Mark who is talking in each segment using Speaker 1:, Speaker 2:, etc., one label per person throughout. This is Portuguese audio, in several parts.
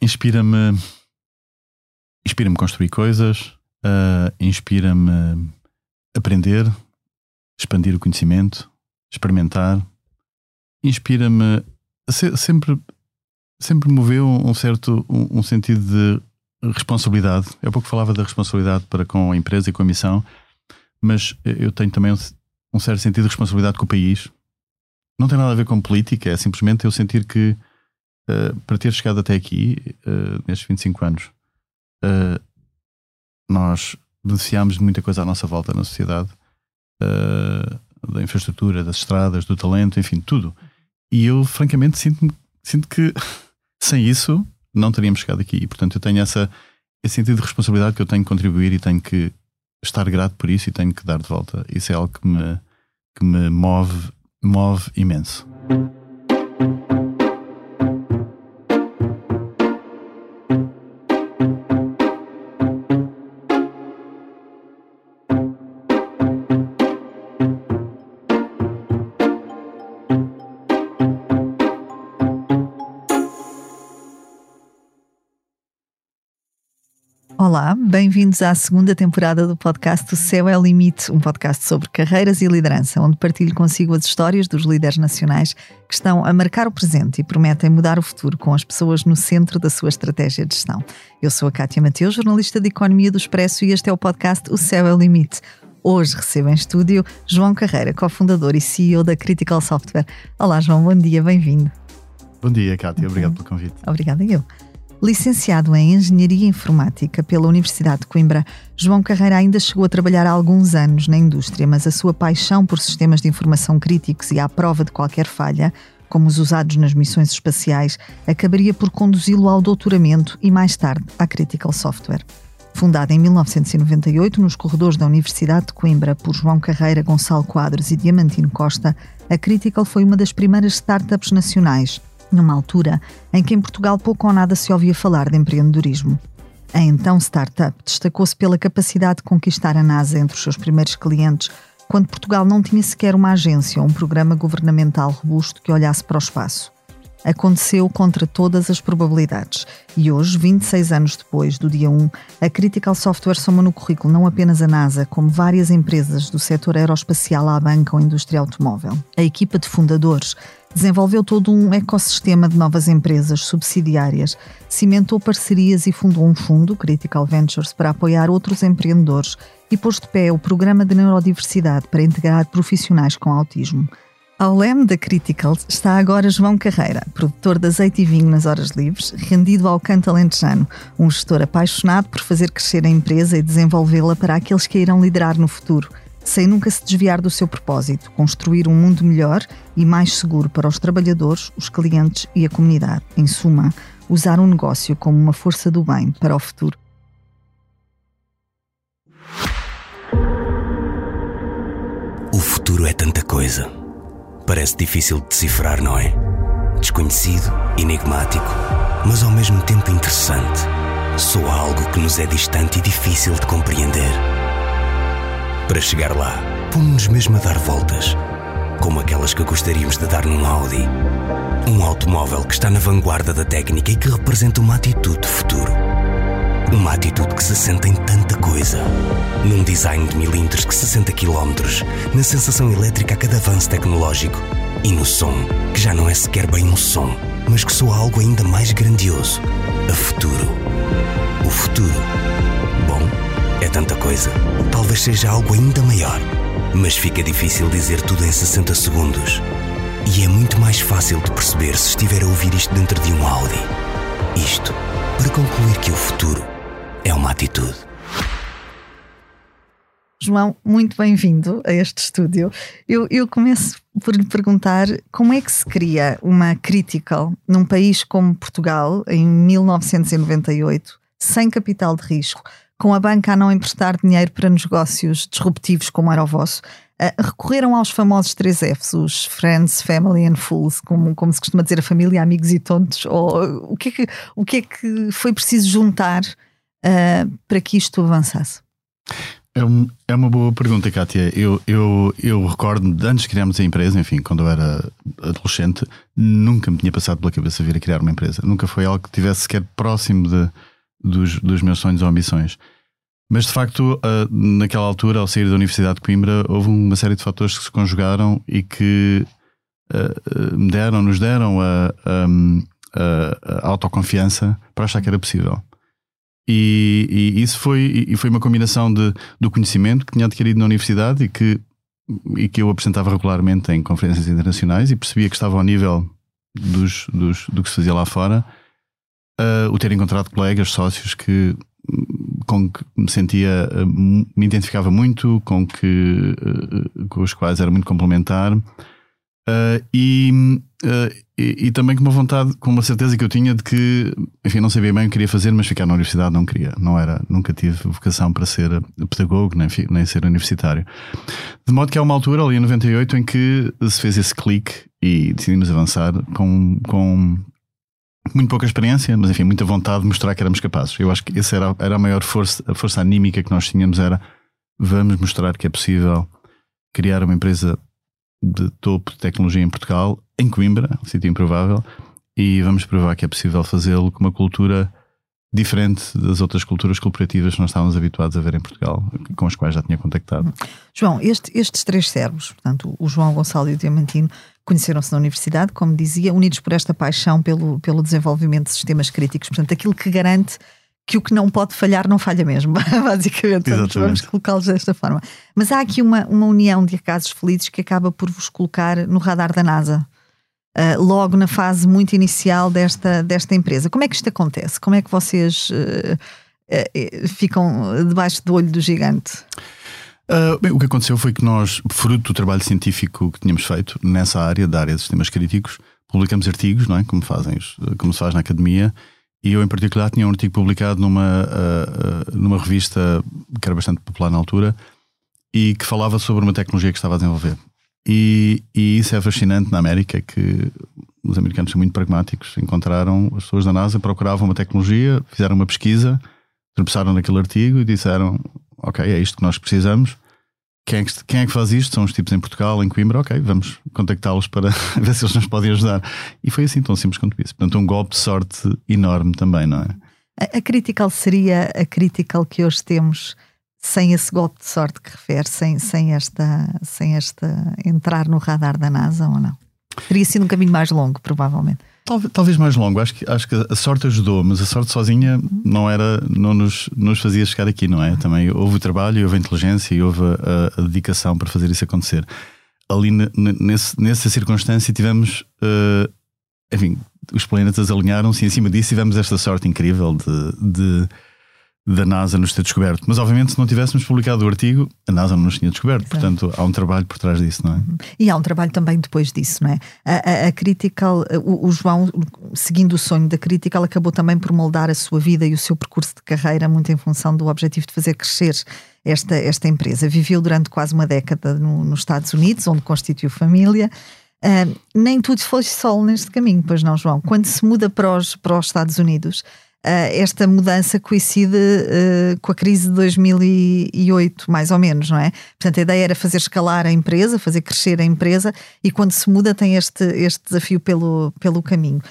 Speaker 1: inspira-me inspira-me construir coisas, uh, inspira-me aprender, expandir o conhecimento, experimentar, inspira-me se, sempre sempre moveu um certo um, um, sentido de responsabilidade. Eu pouco falava da responsabilidade para com a empresa e com a missão, mas eu tenho também um, um certo sentido de responsabilidade com o país. Não tem nada a ver com política, é simplesmente eu sentir que uh, para ter chegado até aqui, uh, nestes 25 anos, uh, nós beneficiámos de muita coisa à nossa volta na sociedade, da infraestrutura, das estradas, do talento, enfim, tudo. E eu, francamente, sinto, sinto que sem isso não teríamos chegado aqui. E, portanto, eu tenho essa, esse sentido de responsabilidade que eu tenho que contribuir e tenho que estar grato por isso e tenho que dar de volta. Isso é algo que me, que me move, move imenso.
Speaker 2: Bem-vindos à segunda temporada do podcast O Céu é o Limite, um podcast sobre carreiras e liderança, onde partilho consigo as histórias dos líderes nacionais que estão a marcar o presente e prometem mudar o futuro com as pessoas no centro da sua estratégia de gestão. Eu sou a Cátia Mateus, jornalista de Economia do Expresso, e este é o podcast O Céu é o Limite. Hoje recebo em estúdio João Carreira, cofundador e CEO da Critical Software. Olá, João, bom dia, bem-vindo.
Speaker 1: Bom dia, Cátia, obrigado pelo convite.
Speaker 2: Obrigada, eu. Licenciado em Engenharia Informática pela Universidade de Coimbra, João Carreira ainda chegou a trabalhar há alguns anos na indústria, mas a sua paixão por sistemas de informação críticos e à prova de qualquer falha, como os usados nas missões espaciais, acabaria por conduzi-lo ao doutoramento e mais tarde à Critical Software. Fundada em 1998 nos corredores da Universidade de Coimbra por João Carreira, Gonçalo Quadros e Diamantino Costa, a Critical foi uma das primeiras startups nacionais numa altura em que em Portugal pouco ou nada se ouvia falar de empreendedorismo. A então startup destacou-se pela capacidade de conquistar a NASA entre os seus primeiros clientes, quando Portugal não tinha sequer uma agência ou um programa governamental robusto que olhasse para o espaço. Aconteceu contra todas as probabilidades e hoje, 26 anos depois do dia 1, a Critical Software soma no currículo não apenas a NASA, como várias empresas do setor aeroespacial à banca ou indústria automóvel. A equipa de fundadores desenvolveu todo um ecossistema de novas empresas subsidiárias, cimentou parcerias e fundou um fundo, Critical Ventures, para apoiar outros empreendedores e pôs de pé o Programa de Neurodiversidade para integrar profissionais com autismo. Ao leme da Critical está agora João Carreira, produtor de azeite e vinho nas horas livres, rendido ao canto alentejano, um gestor apaixonado por fazer crescer a empresa e desenvolvê-la para aqueles que a irão liderar no futuro sem nunca se desviar do seu propósito, construir um mundo melhor e mais seguro para os trabalhadores, os clientes e a comunidade. Em suma, usar um negócio como uma força do bem para o futuro.
Speaker 3: O futuro é tanta coisa. Parece difícil de decifrar, não é? Desconhecido, enigmático, mas ao mesmo tempo interessante. Soa algo que nos é distante e difícil de compreender. Para chegar lá, pomos-nos mesmo a dar voltas, como aquelas que gostaríamos de dar num Audi. Um automóvel que está na vanguarda da técnica e que representa uma atitude de futuro. Uma atitude que se sente em tanta coisa. Num design de milímetros que se sente a quilómetros, na sensação elétrica a cada avanço tecnológico e no som, que já não é sequer bem um som, mas que soa algo ainda mais grandioso. A futuro. O futuro. É tanta coisa. Talvez seja algo ainda maior. Mas fica difícil dizer tudo em 60 segundos. E é muito mais fácil de perceber se estiver a ouvir isto dentro de um Audi. Isto para concluir que o futuro é uma atitude.
Speaker 2: João, muito bem-vindo a este estúdio. Eu, eu, começo por lhe perguntar como é que se cria uma critical num país como Portugal, em 1998, sem capital de risco, com a banca a não emprestar dinheiro para negócios disruptivos como era o vosso, uh, recorreram aos famosos três Fs, os Friends, Family and Fools, como, como se costuma dizer a família, amigos e tontos, ou o que é que, o que, é que foi preciso juntar uh, para que isto avançasse?
Speaker 1: É, um, é uma boa pergunta, Kátia. Eu, eu, eu recordo, antes de criarmos a empresa, enfim, quando eu era adolescente, nunca me tinha passado pela cabeça vir a criar uma empresa. Nunca foi algo que estivesse sequer próximo de, dos, dos meus sonhos ou ambições. Mas de facto, uh, naquela altura, ao sair da Universidade de Coimbra, houve uma série de fatores que se conjugaram e que uh, me deram, nos deram a, a, a, autoconfiança para achar que era possível. E, e isso foi, e foi uma combinação de, do conhecimento que tinha adquirido na universidade e que, e que eu apresentava regularmente em conferências internacionais e percebia que estava ao nível dos, dos, do que se fazia lá fora. Uh, o ter encontrado colegas, sócios que com que me sentia, me identificava muito, com que com os quais era muito complementar Uh, e, uh, e, e, também com uma vontade, com uma certeza que eu tinha de que, enfim, não sabia bem o que queria fazer, mas ficar na universidade não queria, não era, nunca tive vocação para ser pedagogo, nem, nem ser universitário. De modo que há uma altura, ali em 98, em que se fez esse clique e decidimos avançar com, com muito pouca experiência, mas enfim, muita vontade de mostrar que éramos capazes. Eu acho que essa era, era a maior força, a força anímica que nós tínhamos, era vamos mostrar que é possível criar uma empresa de topo de tecnologia em Portugal, em Coimbra, um sítio improvável, e vamos provar que é possível fazê-lo com uma cultura diferente das outras culturas cooperativas que nós estávamos habituados a ver em Portugal, com as quais já tinha contactado.
Speaker 2: João, este, estes três servos, portanto, o João, Gonçalo e o Diamantino, conheceram-se na universidade, como dizia, unidos por esta paixão pelo, pelo desenvolvimento de sistemas críticos, portanto, aquilo que garante que o que não pode falhar não falha mesmo, basicamente. Vamos, vamos colocá-los desta forma. Mas há aqui uma, uma união de casos felizes que acaba por vos colocar no radar da NASA. Uh, logo na fase muito inicial desta, desta empresa. Como é que isto acontece? Como é que vocês uh, ficam debaixo do olho do gigante?
Speaker 1: bem, o que aconteceu foi que nós, fruto do trabalho científico que tínhamos feito nessa área, da área de sistemas críticos, publicamos artigos, não é? como, fazem, como se faz na academia, e eu, em particular, tinha um artigo publicado numa, uh, uh, numa revista que era bastante popular na altura e que falava sobre uma tecnologia que estava a desenvolver. E, e isso é fascinante na América, que os americanos são muito pragmáticos. Encontraram as pessoas da NASA, procuravam uma tecnologia, fizeram uma pesquisa, tropeçaram naquele artigo e disseram: Ok, é isto que nós precisamos. Quem é, que, quem é que faz isto? São os tipos em Portugal, em Coimbra, ok, vamos contactá-los para ver se eles nos podem ajudar. E foi assim tão simples quanto isso. Portanto, um golpe de sorte enorme também, não é?
Speaker 2: A, a Critical seria a Critical que hoje temos sem esse golpe de sorte que refere, sem, sem, esta, sem esta entrar no radar da NASA ou não? Teria sido um caminho mais longo, provavelmente.
Speaker 1: Talvez, talvez mais longo. Acho que, acho que a sorte ajudou, mas a sorte sozinha não era, não nos, nos fazia chegar aqui, não é? Também houve o trabalho, houve a inteligência e houve a, a dedicação para fazer isso acontecer. Ali nesse, nessa circunstância tivemos, uh, enfim, os planetas alinharam-se e em cima disso tivemos esta sorte incrível de, de da NASA nos ter descoberto. Mas, obviamente, se não tivéssemos publicado o artigo, a NASA não nos tinha descoberto. Exato. Portanto, há um trabalho por trás disso, não é?
Speaker 2: E há um trabalho também depois disso, não é? A, a, a Critical, o, o, João, seguindo o sonho da Critical, acabou também por moldar a sua vida e o seu percurso de carreira muito em função do objetivo de fazer crescer esta, esta empresa. Viveu durante quase uma década no, nos Estados Unidos, onde constituiu família. Uh, nem tudo foi sol neste caminho, pois não, João? Quando se muda para os, para os Estados Unidos, esta mudança coincide uh, com a crise de 2008, mais ou menos, não é? Portanto, a ideia era fazer escalar a empresa, fazer crescer a empresa, e quando se muda tem este, este desafio pelo, pelo caminho.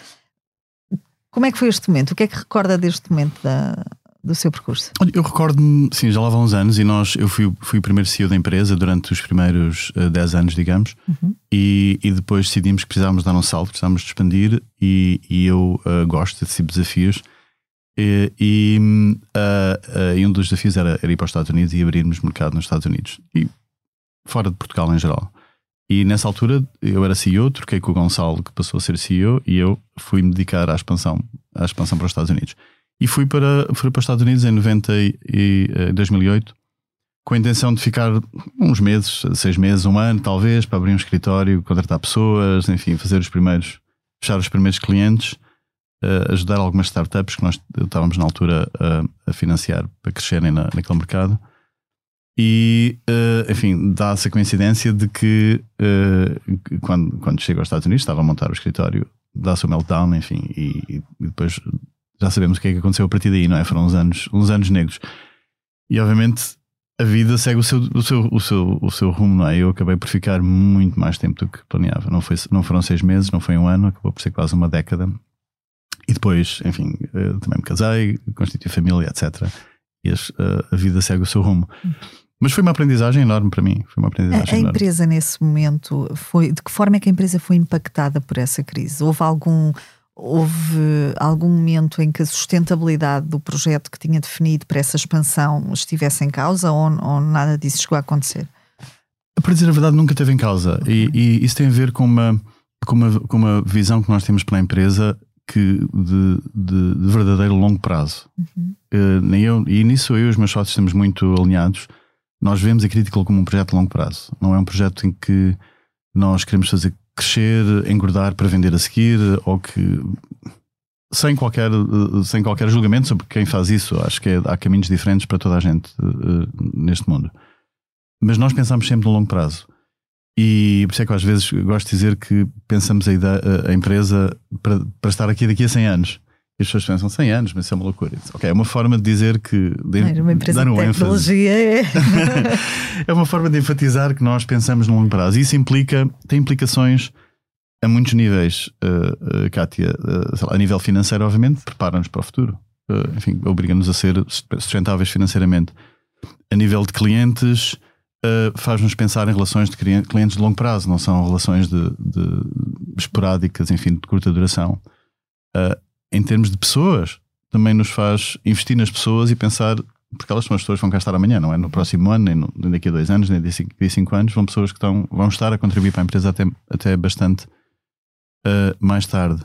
Speaker 2: Como é que foi este momento? O que é que recorda deste momento da, do seu percurso?
Speaker 1: Eu recordo-me, sim, já lá vão uns anos e nós, eu fui, fui o primeiro CEO da empresa durante os primeiros uh, eh, 10 anos, digamos, uhum. e, e depois decidimos que precisávamos dar um salto, precisávamos de expandir e, e eu uh, gosto desse tipo de desafios e, e, uh, uh, e, um dos desafios era, era, ir para os Estados Unidos e abrirmos mercado nos Estados Unidos e fora de Portugal em geral. E nessa altura eu era CEO, troquei com o Gonçalo, que passou a ser CEO, e eu fui-me dedicar à expansão, à expansão para os Estados Unidos. E fui para, fui para os Estados Unidos em 90 e, 2008, com a intenção de ficar uns meses, seis meses, um ano talvez, para abrir um escritório, contratar pessoas, enfim, fazer os primeiros, fechar os primeiros clientes uh, ajudar algumas startups que nós estávamos na altura a, a financiar para crescerem na, naquele mercado. E, uh, enfim, dá-se a coincidência de que uh, quando, quando chego aos Estados Unidos, estava a montar o escritório, dá-se o meltdown, enfim, e, e, depois já sabemos o que é que aconteceu a partir daí, não é? Foram uns anos, uns anos negros. E obviamente a vida segue o seu, o, seu, o, seu, o seu rumo, não é? Eu acabei por ficar muito mais tempo do que planeava. Não, foi, não foram seis meses, não foi um ano, acabou por ser quase uma década. E depois, enfim, eh, também me casei, constituí família, etc. E as, a, vida segue o seu rumo. Mas foi uma aprendizagem enorme para mim. Foi uma aprendizagem
Speaker 2: a, a
Speaker 1: enorme.
Speaker 2: empresa, nesse momento, foi de que forma é que a empresa foi impactada por essa crise? Houve algum houve algum momento em que a sustentabilidade do projeto que tinha definido para essa expansão estivesse em causa ou, ou nada disso chegou a acontecer?
Speaker 1: Para dizer a verdade, nunca teve em causa. E, e, isso tem a ver com uma, com, uma, com uma visão que nós temos para a empresa que de, de, de verdadeiro longo prazo. Uhum. Uh, eu, e nisso eu e os meus sócios estamos muito alinhados. Nós vemos a Critical como um projeto de longo prazo. Não é um projeto em que nós queremos fazer crescer, engordar para vender a seguir, ou que sem qualquer, sem qualquer julgamento sobre quem faz isso, acho que é, há caminhos diferentes para toda a gente uh, neste mundo. Mas nós pensamos sempre no longo prazo. E por isso é que às vezes gosto de dizer que pensamos a, ideia, a empresa para, para estar aqui daqui a 100 anos. E as pessoas pensam 100 anos, mas isso é uma loucura. Ok, é uma forma de dizer que. De,
Speaker 2: é uma empresa dar um de tecnologia é.
Speaker 1: é uma forma de enfatizar que nós pensamos no longo prazo. Isso implica, tem implicações a muitos níveis, uh, uh, Kátia. Uh, lá, a nível financeiro, obviamente, prepara-nos para o futuro. Enfim, obriga-nos a ser sustentáveis financeiramente. A nível de clientes, uh, faz-nos pensar em relações de clientes de longo prazo, não são relações de, de esporádicas, enfim, de curta duração. Uh, em termos de pessoas, também nos faz investir nas pessoas e pensar, porque elas são as pessoas que vão cá estar amanhã, não é? No próximo ano, nem, no, nem daqui a dois anos, nem daqui a cinco anos, vão pessoas que estão, vão estar a contribuir para a empresa até, até bastante uh, mais tarde.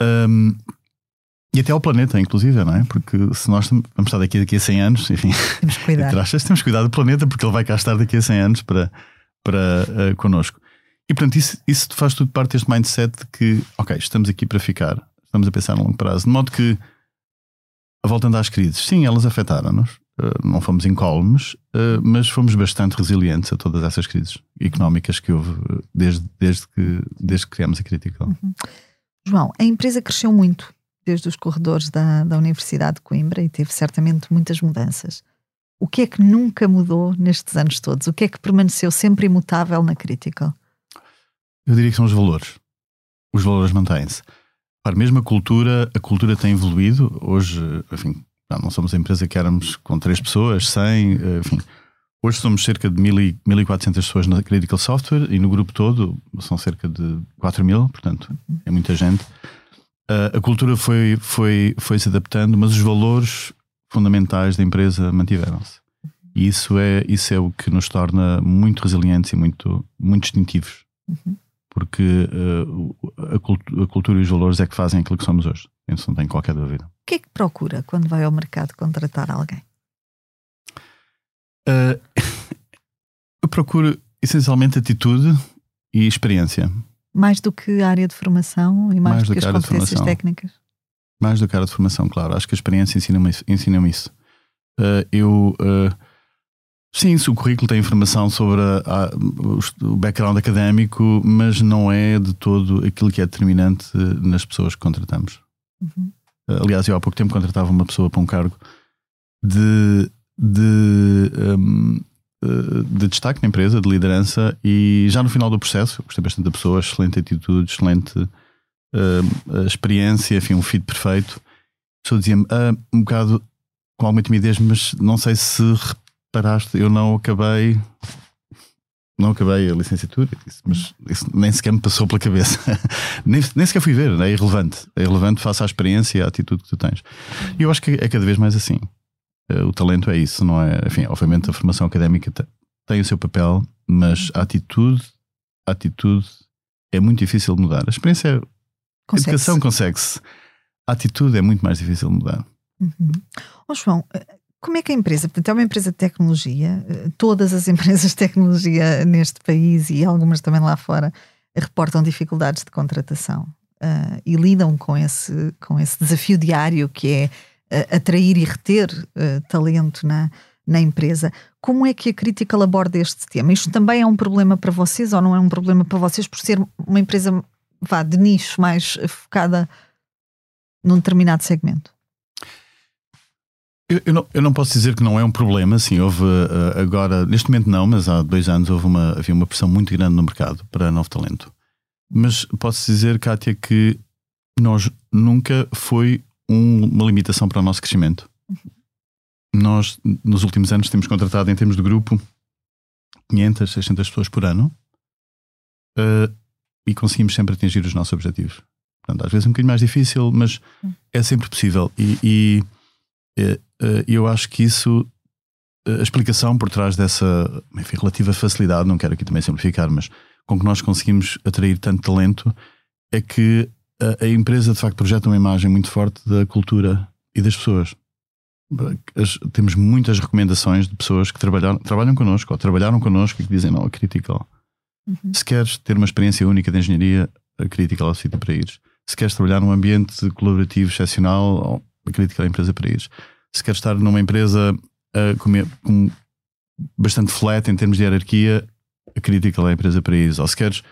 Speaker 1: Um, e até ao planeta, inclusive, não é? Porque se nós vamos estar daqui, daqui a 100 anos, enfim,
Speaker 2: temos que cuidar.
Speaker 1: Achas, temos que cuidar do planeta porque ele vai cá estar daqui a 100 anos para, para uh, connosco. E portanto, isso, isso faz tudo parte deste mindset de que, ok, estamos aqui para ficar estamos a pensar no longo prazo. De modo que, voltando às crises, sim, elas afetaram-nos. Uh, não fomos incólumes, uh, mas fomos bastante resilientes a todas essas crises económicas que houve desde, desde, que, desde que criamos a Critical. Uhum.
Speaker 2: João, a empresa cresceu muito desde os corredores da, da Universidade de Coimbra e teve certamente muitas mudanças. O que é que nunca mudou nestes anos todos? O que é que permaneceu sempre imutável na Critical?
Speaker 1: Eu diria que são os valores. Os valores mantêm-se. Claro, mesmo a cultura, a cultura tem evoluído. Hoje, enfim, não somos a empresa que éramos com três pessoas, 100, enfim. Hoje somos cerca de 1.400 pessoas na Critical Software e no grupo todo são cerca de 4 mil, portanto é muita gente. Uh, a cultura foi, foi, foi se adaptando, mas os valores fundamentais da empresa mantiveram-se. E isso é, isso é o que nos torna muito resilientes e muito, muito distintivos. Uhum porque uh, a, cultura, a, cultura e os valores é que fazem aquilo que somos hoje. Isso não tem qualquer dúvida. O
Speaker 2: que é que procura quando vai ao mercado contratar alguém?
Speaker 1: Uh, eu procuro essencialmente atitude e experiência.
Speaker 2: Mais do que a área de formação e mais, mais do, que, que as competências técnicas?
Speaker 1: Mais do que a área de formação, claro. Acho que a experiência ensina-me ensina isso. Uh, eu Sim, o currículo tem informação sobre a, a, o background académico, mas não é de todo aquilo que é determinante nas pessoas que contratamos. Uhum. Aliás, eu há pouco tempo contratava uma pessoa para um cargo de, de, um, eh, de destaque na empresa, de liderança, e já no final do processo, gostei bastante da pessoa, excelente atitude, excelente uh, experiência, enfim, um fit perfeito. A pessoa dizia-me uh, um bocado com alguma timidez, mas não sei se paraste, eu não acabei. Não acabei a licenciatura, mas isso nem sequer me passou pela cabeça. nem, nem sequer fui ver, é irrelevante. É irrelevante face à experiência e à atitude que tu tens. E eu acho que é cada vez mais assim. Eh, o talento é isso, não é? Enfim, obviamente a formação académica tem o seu papel, mas a atitude, a atitude é muito difícil de mudar. A experiência, a educação consegue-se. A atitude é muito mais difícil de mudar.
Speaker 2: Uhum. Oh, João, como é que a empresa, portanto, é uma empresa de tecnologia, eh, todas as empresas de tecnologia neste país e algumas também lá fora reportam dificuldades de contratação uh, e lidam com esse, com esse desafio diário que é uh, atrair e reter uh, talento na, na empresa. Como é que a Critical aborda este tema? Isto também é um problema para vocês ou não é um problema para vocês por ser uma empresa vá, de nicho mais focada num determinado segmento?
Speaker 1: Eu, eu, não, eu não posso dizer que não é um problema, sim, houve uh, agora, neste momento não, mas há dois anos houve uma, havia uma pressão muito grande no mercado para novo talento. Mas posso dizer, Kátia, que nós nunca foi um, uma limitação para o nosso crescimento. Nós, nos últimos anos, temos contratado, em termos de grupo, 500, 600 pessoas por ano uh, e conseguimos sempre atingir os nossos objetivos. Portanto, às vezes é um bocadinho mais difícil, mas é sempre possível. E, e uh, eu acho que isso, a explicação por trás dessa enfim, relativa facilidade, não quero aqui também simplificar, mas com que nós conseguimos atrair tanto talento, é que a, a empresa de facto projeta uma imagem muito forte da cultura e das pessoas. As, temos muitas recomendações de pessoas que trabalharam, trabalham connosco ou trabalharam connosco e que dizem: Não, a Critical. Uhum. Se queres ter uma experiência única de engenharia, a Critical é o sítio para ires. Se queres trabalhar num ambiente colaborativo excepcional, a Critical é a empresa para ires. Se queres estar numa empresa uh, com, com, bastante flat em termos de hierarquia, a Critical é a empresa para ires. Ou se queres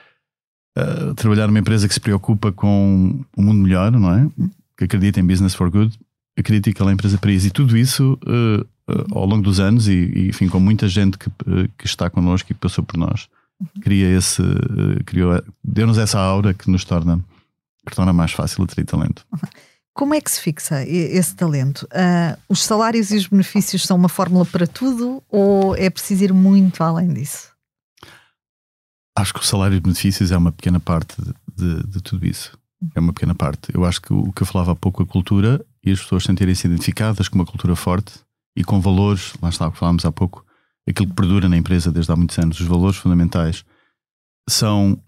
Speaker 1: uh, trabalhar numa empresa que se preocupa com um mundo melhor, não é? Que acredita em business for good, a Critical é a empresa para ires. E tudo isso uh, uh, ao longo dos anos, e, e, enfim, com muita gente que, que está connosco e que passou por nós, cria esse, criou, deu-nos essa aura que nos torna, que torna mais fácil atrair talento.
Speaker 2: Como é que se fixa esse talento? Uh, os salários e os benefícios são uma fórmula para tudo ou é preciso ir muito além disso?
Speaker 1: Acho que o salário e benefícios é uma pequena parte de, de, de, tudo isso. É uma pequena parte. Eu acho que o que eu falava há pouco, a cultura e as pessoas sentirem-se identificadas com uma cultura forte e com valores, lá está o que falámos há pouco, aquilo que perdura na empresa desde há muitos anos, os valores fundamentais são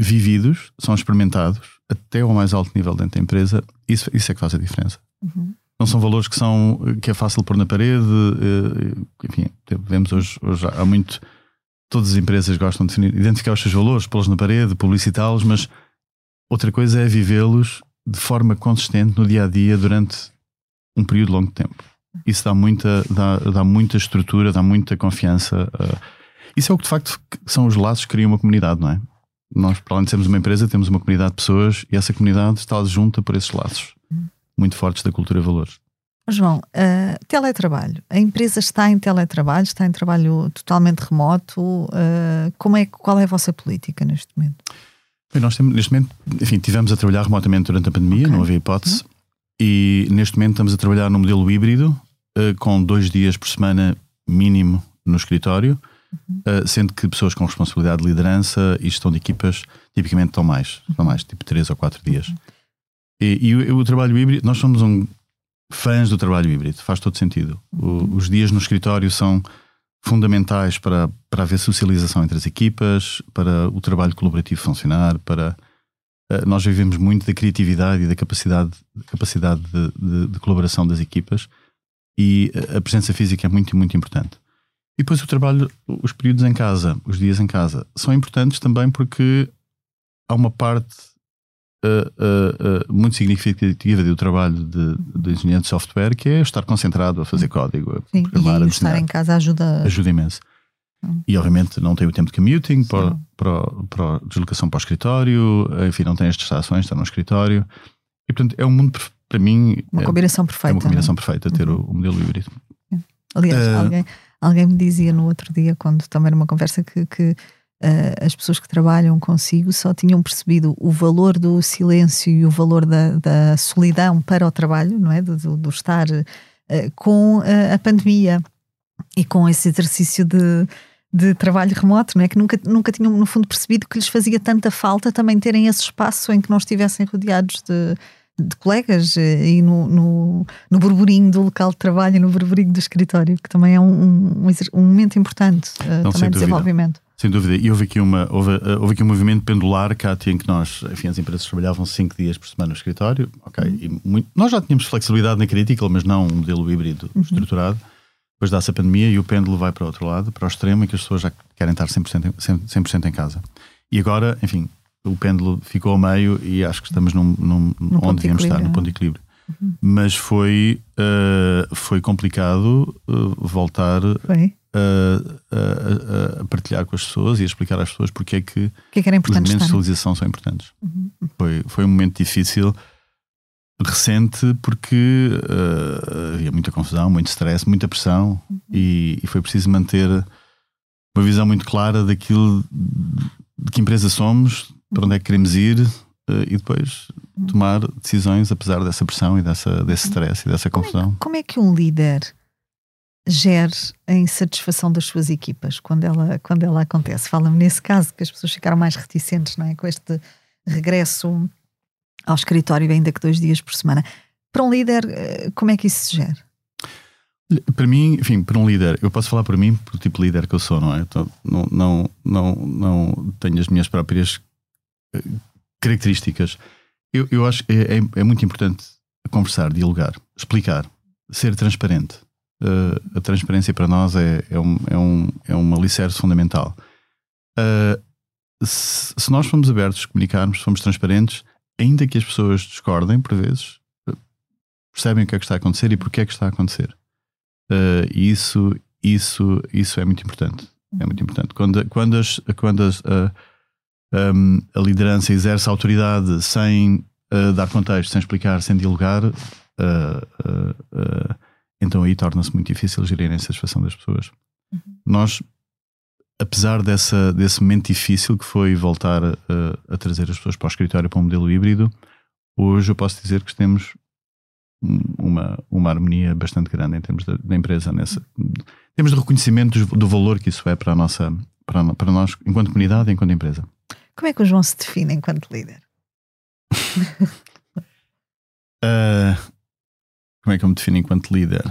Speaker 1: vividos, são experimentados até ao mais alto nível dentro da empresa, isso, isso é que faz a diferença. Uhum. Não são valores que são que é fácil pôr na parede, eh, enfim, vemos hoje, hoje há muito todas as empresas gostam de definir, identificar os seus valores, pô-los na parede, publicitá-los, mas outra coisa é vivê-los de forma consistente no dia a dia durante um período longo de tempo. Isso dá muita, dá, dá muita estrutura, dá muita confiança. Uh, isso é o que de facto são os laços que criam uma comunidade, não é? Nós, para além de sermos uma empresa, temos uma comunidade de pessoas e essa comunidade está junta por esses laços muito fortes da cultura e valores.
Speaker 2: João, uh, teletrabalho. A empresa está em teletrabalho, está em trabalho totalmente remoto. Uh, como é, qual é a vossa política neste momento?
Speaker 1: Bem, nós temos, neste momento, enfim, tivemos a trabalhar remotamente durante a pandemia, okay. não havia hipótese. Uhum. E neste momento estamos a trabalhar no modelo híbrido, uh, com dois dias por semana mínimo no escritório, uhum. sendo que pessoas com responsabilidade de liderança e gestão de equipas tipicamente estão mais, estão mais tipo três ou quatro dias. Uhum. E, e o, o, trabalho híbrido, nós somos um, fãs do trabalho híbrido, faz todo sentido. O, os dias no escritório são fundamentais para, para haver socialização entre as equipas, para o trabalho colaborativo funcionar, para uh, nós vivemos muito da criatividade e da capacidade, capacidade de, de, de, colaboração das equipas e a presença física é muito, muito importante. E depois o trabalho, os períodos em casa, os dias em casa, são importantes também porque há uma parte uh, uh, muito significativa do trabalho de, de engenheiro de software, que é estar concentrado a fazer código, a
Speaker 2: Sim, programar, e a estar em casa ajuda.
Speaker 1: Ajuda imenso. Hum. E obviamente não tem o tempo de commuting para, para, para deslocação para o escritório, enfim, não tem as distrações, está no escritório. E portanto é um mundo, para mim.
Speaker 2: Uma é, combinação perfeita. É
Speaker 1: uma combinação perfeita ter uhum. o, o, modelo híbrido.
Speaker 2: Aliás, uh, alguém, alguém me dizia no outro dia, quando também numa conversa, que, que uh, as pessoas que trabalham consigo só tinham percebido o valor do silêncio e o valor da, da solidão para o trabalho, não é? Do, do, do estar uh, com uh, a pandemia e com esse exercício de, de trabalho remoto, não é? Que nunca, nunca tinham, no fundo, percebido que lhes fazia tanta falta também terem esse espaço em que não estivessem rodeados de, de colegas e no, no, no burburinho do local de trabalho e no burburinho do escritório, que também é um, um, um momento importante uh, também de desenvolvimento.
Speaker 1: Sem dúvida. E houve aqui, uma, houve, eh, houve aqui um movimento pendular, Cátia, em que nós, enfim, as empresas trabalhavam cinco dias por semana no escritório. Ok. Uhum. E muito, nós já tínhamos flexibilidade na Critical, mas não um modelo híbrido uhum. estruturado. Depois dá-se a pandemia e o pêndulo vai para o outro lado, para o extremo, em que as pessoas já querem estar 100%, 100 em casa. E agora, enfim, o pêndulo ficou ao meio e acho que estamos num, num, no onde devíamos estar, no ponto de equilíbrio. Uhum. Mas foi, uh, foi complicado uh, voltar a, a, a, partilhar com as pessoas e a explicar às pessoas porque é que,
Speaker 2: que, é que
Speaker 1: os momentos
Speaker 2: estar,
Speaker 1: de socialização são importantes. Uhum. Foi, foi um momento difícil. recente porque uh, havia muita confusão, muito stress, muita pressão uhum. e, e, foi preciso manter uma visão muito clara daquilo de que empresa somos, para onde é que queremos ir uh, e depois uhum. tomar decisões apesar dessa pressão e dessa, desse uhum. stress e dessa confusão.
Speaker 2: Como é, como é que um líder gere a insatisfação das suas equipas quando ela, quando ela acontece? Fala-me nesse caso que as pessoas ficaram mais reticentes, não é? Com este regresso ao escritório, ainda que dois dias por semana. Para um líder, eh, como é que isso se gera?
Speaker 1: Para mim, enfim, para um líder, eu posso falar por mim, por tipo de líder que eu sou, não é? Então, não, não, não, não tenho as minhas próprias eh, características. Eu, eu acho que é, é, é muito importante conversar, dialogar, explicar, ser transparente. Uh, a transparência para nós é, é, um, é, um, é um alicerce fundamental. Uh, se, se, nós formos abertos, comunicarmos, formos transparentes, ainda que as pessoas discordem por vezes, percebem o que é que está a acontecer e porque é que está a acontecer. Uh, e isso, isso, isso é muito importante. É muito importante. Quando, quando, as, quando as, uh, um, a liderança exerce autoridade sem uh, dar contexto, sem explicar, sem dialogar, então aí torna-se muito difícil gerir a satisfação das pessoas. Uhum. Nós apesar dessa, desse momento difícil que foi voltar a, a, trazer as pessoas para o escritório para um modelo híbrido, hoje eu posso dizer que temos uma, uma harmonia bastante grande em termos da, empresa, nessa, em termos de reconhecimento do valor que isso é para, a nossa, para, para nós, enquanto comunidade e enquanto empresa.
Speaker 2: Como é que o João se define enquanto líder?
Speaker 1: uh, como é que eu me defino enquanto líder?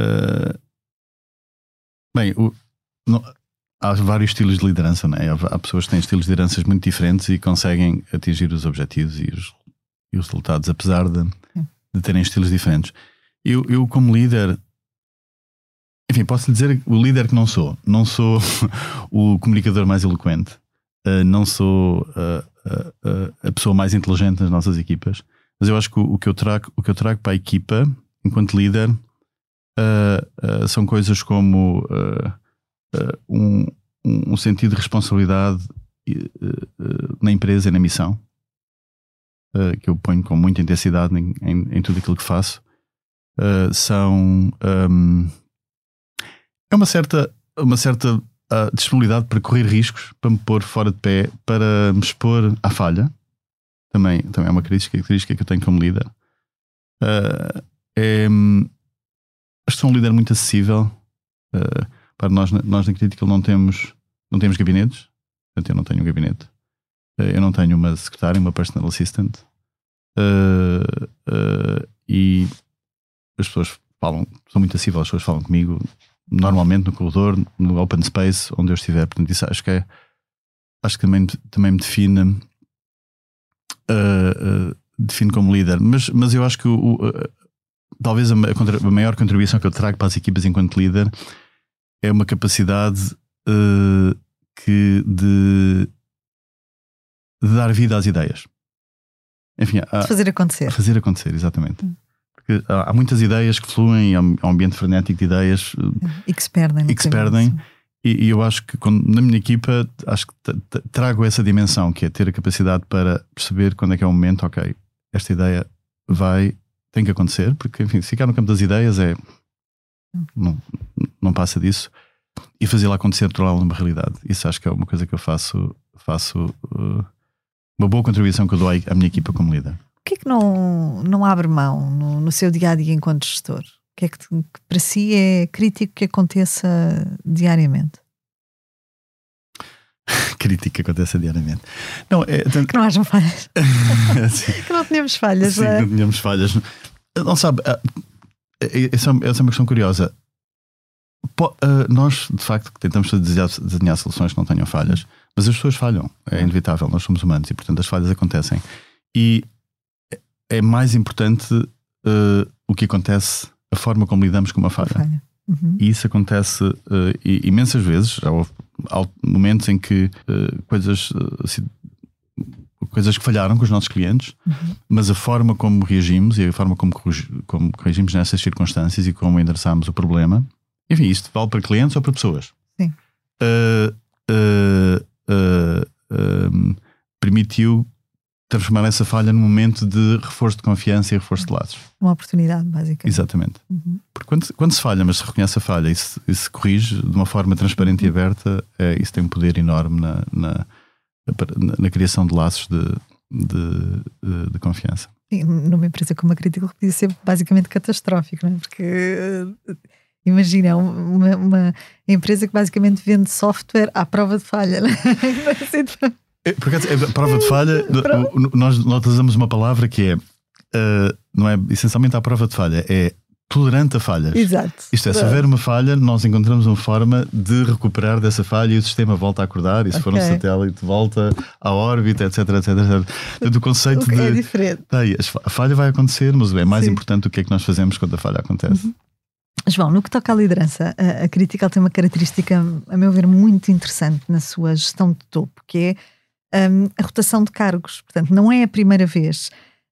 Speaker 1: Uh, bem, o, no, há vários estilos de liderança, não é? Há pessoas que têm estilos de lideranças muito diferentes e conseguem atingir os objetivos e os, e os resultados, apesar de, de, terem estilos diferentes. Eu, eu, como líder, enfim, posso lhe dizer o líder que não sou. Não sou o comunicador mais eloquente, uh, não sou uh, a pessoa mais inteligente nas nossas equipas, mas eu acho que o, o, que, eu trago, o que eu trago para a equipa, enquanto líder, são coisas como uh, um, um, sentido de responsabilidade uh, na empresa e na missão, que eu ponho com muita intensidade em, em, em tudo aquilo que faço. são. Um, é uma certa, uma certa disponibilidade para correr riscos, para me pôr fora de pé, para me expor à falha. Também, também é uma característica que eu tenho como líder. Uh, é, sou um líder muito acessível. Uh, para nós, nós na Critical não temos, não temos gabinetes, portanto eu não tenho um gabinete. Eh, eu não tenho uma secretária, uma personal assistant. Uh, uh, e as pessoas falam, são muito acessíveis, as pessoas falam comigo normalmente no corredor, no open space, onde eu estiver. Portanto, isso acho que é, acho que também, também me define, uh, define como líder. Mas, mas eu acho que o, talvez a, a, maior contribuição que eu trago para as equipas enquanto líder é uma capacidade uh, que de, de, dar vida às ideias.
Speaker 2: Enfim, há, de fazer acontecer.
Speaker 1: Fazer acontecer, exatamente. Hum. Porque há, há, muitas ideias que fluem, há um ambiente frenético de ideias
Speaker 2: e que se perdem.
Speaker 1: E que se perdem. E, e, eu acho que quando, na minha equipa acho que trago essa dimensão que é ter a capacidade para perceber quando é que é o momento, ok, esta ideia vai, tem que acontecer, porque enfim, se ficar no campo das ideias é não, não passa disso. E fazê-la acontecer, torná-la realidade. Isso acho que é uma coisa que eu faço, faço uh, uma boa contribuição que eu dou à minha equipa como líder.
Speaker 2: O que é que não, não abre mão no, no seu dia a dia enquanto gestor? Que é que, que para si é crítico que aconteça diariamente?
Speaker 1: crítica que aconteça diariamente. Não, é,
Speaker 2: tanto... Que não hajam falhas. que não tenhamos falhas.
Speaker 1: Sim,
Speaker 2: é?
Speaker 1: não tenhamos falhas. Não sabe, ah, essa, essa é uma questão curiosa. Uh, nós, de facto, tentamos desenhar, desenhar, soluções que não tenham falhas, mas as pessoas falham, é inevitável, nós somos humanos e, portanto, as falhas acontecem. E é mais importante uh, o que acontece, a forma como lidamos com uma falha. falha. Uhum. E isso acontece uh, imensas vezes. Já houve momentos em que coisas coisas que falharam com os nossos clientes, uhum. mas a forma como reagimos e a forma como, como reagimos nessas circunstâncias e como endereçamos o problema, enfim, isto vale para clientes ou para pessoas.
Speaker 2: Sim.
Speaker 1: Uh, uh, uh, permitiu transformar essa falha num momento de reforço de confiança e reforço de laços.
Speaker 2: Uma oportunidade, basicamente.
Speaker 1: Exatamente.
Speaker 2: Uhum.
Speaker 1: Porque quando, quando, se falha, mas se reconhece a falha e se, e se corrige de uma forma transparente uhum. e aberta, é, isso tem um poder enorme na, na, na, na criação de laços de, de, de, de confiança.
Speaker 2: Sim, numa empresa como a Critical podia ser basicamente catastrófico, não é? Porque uh, imagina uma, uma, empresa que basicamente vende software à prova de falha.
Speaker 1: É, por acaso, a prova de falha, nós, nós usamos uma palavra que é, uh, não é essencialmente à prova de falha, é tolerante a falhas.
Speaker 2: Exato.
Speaker 1: Isto é, se houver uma falha, nós encontramos uma forma de recuperar dessa falha e o sistema volta a acordar, e se okay. for um satélite, volta à órbita, etc, etc, etc. Portanto, o conceito
Speaker 2: o
Speaker 1: de.
Speaker 2: É diferente.
Speaker 1: Tá aí, a falha vai acontecer, mas é mais Sim. importante o que é que nós fazemos quando a falha acontece. Uhum.
Speaker 2: João, no que toca à liderança, a, a Critical tem uma característica, a meu ver, muito interessante na sua gestão de topo, que é um, a rotação de cargos. Portanto, não é a primeira vez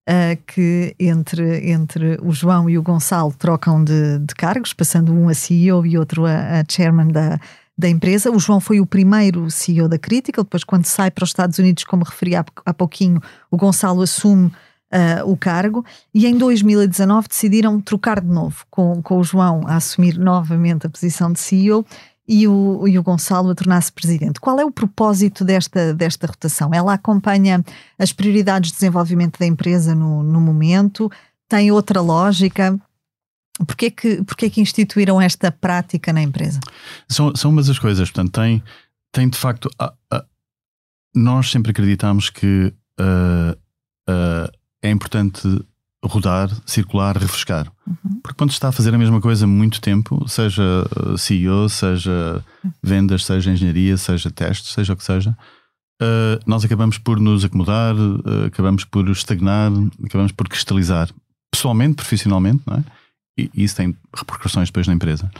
Speaker 2: uh, que entre, entre o João e o Gonçalo trocam de, de cargos, passando um a CEO e outro a, a chairman da, da empresa. O João foi o primeiro CEO da Critical, depois, quando sai para os Estados Unidos, como referi há, há pouquinho, o Gonçalo assume uh, o cargo e em 2019 decidiram trocar de novo, com, com o João a assumir novamente a posição de CEO e o, e o Gonçalo a tornar-se presidente. Qual é o propósito desta, desta rotação? Ela acompanha as prioridades de desenvolvimento da empresa no, no momento? Tem outra lógica? Porquê que, porquê que instituíram esta prática na empresa?
Speaker 1: São, são umas das coisas. Portanto, tem, tem de facto. A, a, nós sempre acreditamos que uh, uh, é importante rodar, circular, refrescar. Uhum. Porque quando está a fazer a mesma coisa muito tempo, seja uh, CEO, seja vendas, seja engenharia, seja testes, seja o que seja, uh, nós acabamos por nos acomodar, uh, acabamos por estagnar, acabamos por cristalizar, pessoalmente, profissionalmente, não é? E, isso tem repercussões depois na empresa.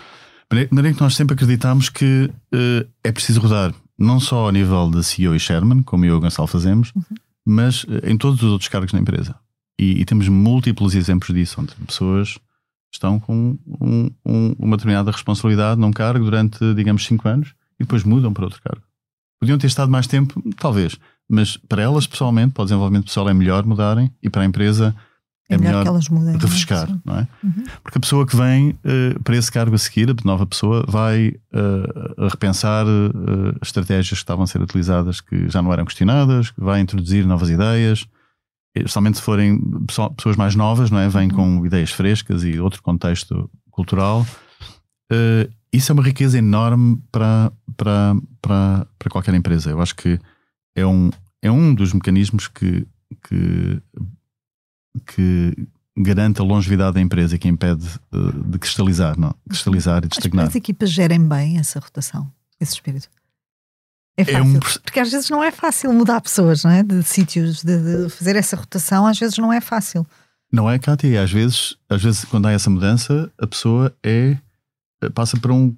Speaker 1: De maneira que nós sempre acreditamos que uh, é preciso rodar, não só ao nível de CEO e Sherman, como eu e o Gonçalo fazemos, uhum. mas em todos os outros cargos na empresa. E, e, temos múltiplos exemplos disso, onde pessoas estão com um, um, uma determinada responsabilidade num cargo durante, digamos, 5 anos e depois mudam para outro cargo. Podiam ter estado mais tempo, talvez, mas para elas pessoalmente, para o desenvolvimento pessoal, é melhor mudarem e para a empresa é, é melhor, melhor mudem, é? refrescar, não é? Uhum. Porque a pessoa que vem uh, para esse cargo a seguir, a nova pessoa, vai uh, repensar uh, as estratégias que estavam a ser utilizadas que já não eram questionadas, vai introduzir novas ideias, especialmente se forem pessoas mais novas, não é? Vêm com uhum. ideias frescas e outro contexto cultural. Uh, isso é uma riqueza enorme para, para, para, para qualquer empresa. Eu acho que é um, é um dos mecanismos que, que, que garante a longevidade da empresa e que impede de, de cristalizar, não? cristalizar e de estagnar.
Speaker 2: As equipas gerem bem essa rotação, esse espírito. É fácil. É um... Porque às vezes não é fácil mudar pessoas, não é? De sítios, de, de, fazer essa rotação, às vezes não é fácil.
Speaker 1: Não é, Cátia? Às vezes, às vezes, quando há essa mudança, a pessoa é passa para um,